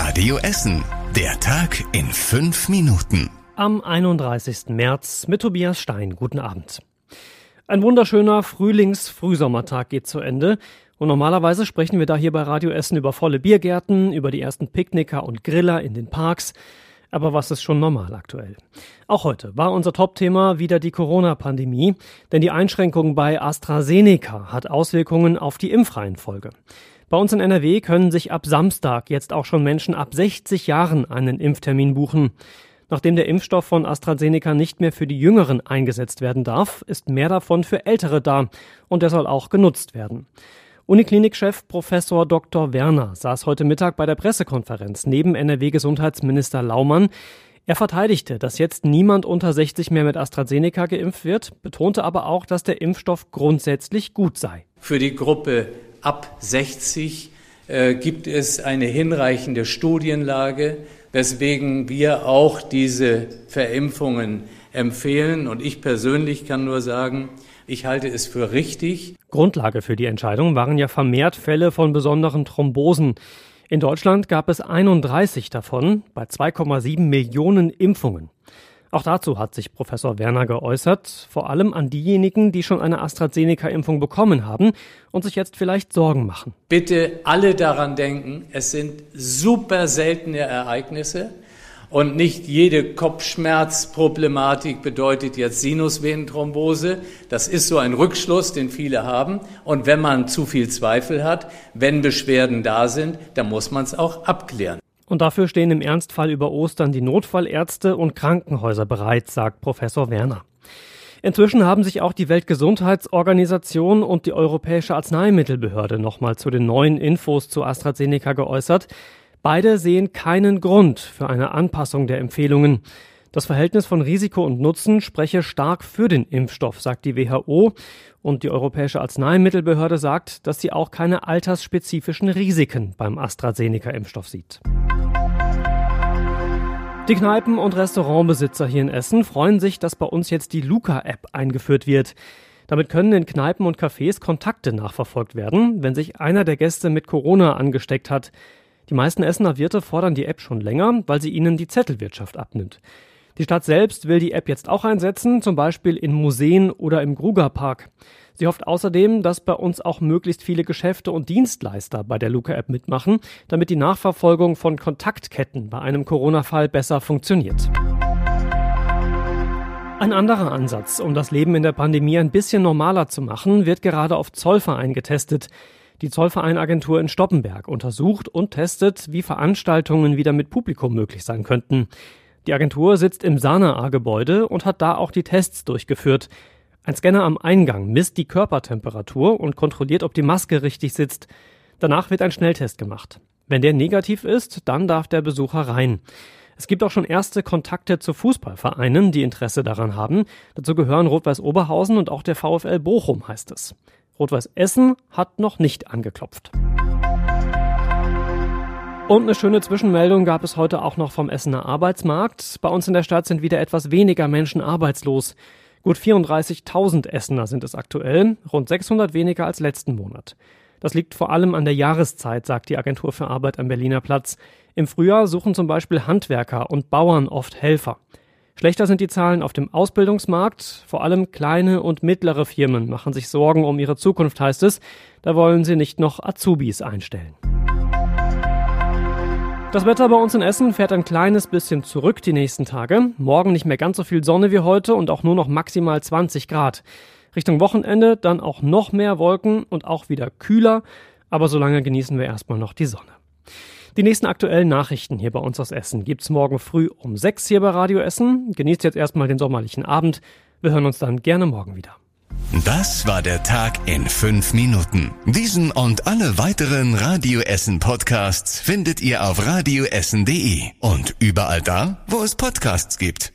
Radio Essen. Der Tag in fünf Minuten. Am 31. März mit Tobias Stein. Guten Abend. Ein wunderschöner Frühlings-Frühsommertag geht zu Ende. Und normalerweise sprechen wir da hier bei Radio Essen über volle Biergärten, über die ersten Picknicker und Griller in den Parks. Aber was ist schon normal aktuell? Auch heute war unser Top-Thema wieder die Corona-Pandemie, denn die Einschränkung bei AstraZeneca hat Auswirkungen auf die Impfreihenfolge. Bei uns in NRW können sich ab Samstag jetzt auch schon Menschen ab 60 Jahren einen Impftermin buchen. Nachdem der Impfstoff von AstraZeneca nicht mehr für die Jüngeren eingesetzt werden darf, ist mehr davon für Ältere da und der soll auch genutzt werden. Uniklinikchef Professor Dr. Werner saß heute Mittag bei der Pressekonferenz neben NRW-Gesundheitsminister Laumann. Er verteidigte, dass jetzt niemand unter 60 mehr mit AstraZeneca geimpft wird, betonte aber auch, dass der Impfstoff grundsätzlich gut sei. Für die Gruppe ab 60 äh, gibt es eine hinreichende Studienlage, weswegen wir auch diese Verimpfungen empfehlen. Und ich persönlich kann nur sagen, ich halte es für richtig. Grundlage für die Entscheidung waren ja vermehrt Fälle von besonderen Thrombosen. In Deutschland gab es 31 davon bei 2,7 Millionen Impfungen. Auch dazu hat sich Professor Werner geäußert, vor allem an diejenigen, die schon eine AstraZeneca-Impfung bekommen haben und sich jetzt vielleicht Sorgen machen. Bitte alle daran denken, es sind super seltene Ereignisse. Und nicht jede Kopfschmerzproblematik bedeutet jetzt Sinusvenenthrombose. Das ist so ein Rückschluss, den viele haben. Und wenn man zu viel Zweifel hat, wenn Beschwerden da sind, dann muss man es auch abklären. Und dafür stehen im Ernstfall über Ostern die Notfallärzte und Krankenhäuser bereit, sagt Professor Werner. Inzwischen haben sich auch die Weltgesundheitsorganisation und die Europäische Arzneimittelbehörde nochmal zu den neuen Infos zu AstraZeneca geäußert. Beide sehen keinen Grund für eine Anpassung der Empfehlungen. Das Verhältnis von Risiko und Nutzen spreche stark für den Impfstoff, sagt die WHO. Und die Europäische Arzneimittelbehörde sagt, dass sie auch keine altersspezifischen Risiken beim AstraZeneca-Impfstoff sieht. Die Kneipen- und Restaurantbesitzer hier in Essen freuen sich, dass bei uns jetzt die Luca-App eingeführt wird. Damit können in Kneipen und Cafés Kontakte nachverfolgt werden, wenn sich einer der Gäste mit Corona angesteckt hat. Die meisten Essener Wirte fordern die App schon länger, weil sie ihnen die Zettelwirtschaft abnimmt. Die Stadt selbst will die App jetzt auch einsetzen, zum Beispiel in Museen oder im Grugerpark. Sie hofft außerdem, dass bei uns auch möglichst viele Geschäfte und Dienstleister bei der Luca-App mitmachen, damit die Nachverfolgung von Kontaktketten bei einem Corona-Fall besser funktioniert. Ein anderer Ansatz, um das Leben in der Pandemie ein bisschen normaler zu machen, wird gerade auf Zollverein getestet. Die Zollvereinagentur in Stoppenberg untersucht und testet, wie Veranstaltungen wieder mit Publikum möglich sein könnten. Die Agentur sitzt im Sanaa-Gebäude und hat da auch die Tests durchgeführt. Ein Scanner am Eingang misst die Körpertemperatur und kontrolliert, ob die Maske richtig sitzt. Danach wird ein Schnelltest gemacht. Wenn der negativ ist, dann darf der Besucher rein. Es gibt auch schon erste Kontakte zu Fußballvereinen, die Interesse daran haben. Dazu gehören Rot-Weiß Oberhausen und auch der VfL Bochum, heißt es. Rot-Weiß Essen hat noch nicht angeklopft. Und eine schöne Zwischenmeldung gab es heute auch noch vom Essener Arbeitsmarkt. Bei uns in der Stadt sind wieder etwas weniger Menschen arbeitslos. Gut 34.000 Essener sind es aktuell, rund 600 weniger als letzten Monat. Das liegt vor allem an der Jahreszeit, sagt die Agentur für Arbeit am Berliner Platz. Im Frühjahr suchen zum Beispiel Handwerker und Bauern oft Helfer. Schlechter sind die Zahlen auf dem Ausbildungsmarkt. Vor allem kleine und mittlere Firmen machen sich Sorgen um ihre Zukunft, heißt es. Da wollen sie nicht noch Azubis einstellen. Das Wetter bei uns in Essen fährt ein kleines bisschen zurück die nächsten Tage. Morgen nicht mehr ganz so viel Sonne wie heute und auch nur noch maximal 20 Grad. Richtung Wochenende dann auch noch mehr Wolken und auch wieder kühler, aber solange genießen wir erstmal noch die Sonne. Die nächsten aktuellen Nachrichten hier bei uns aus Essen gibt's morgen früh um 6 hier bei Radio Essen. Genießt jetzt erstmal den sommerlichen Abend. Wir hören uns dann gerne morgen wieder. Das war der Tag in fünf Minuten. Diesen und alle weiteren Radio Essen Podcasts findet ihr auf radioessen.de und überall da, wo es Podcasts gibt.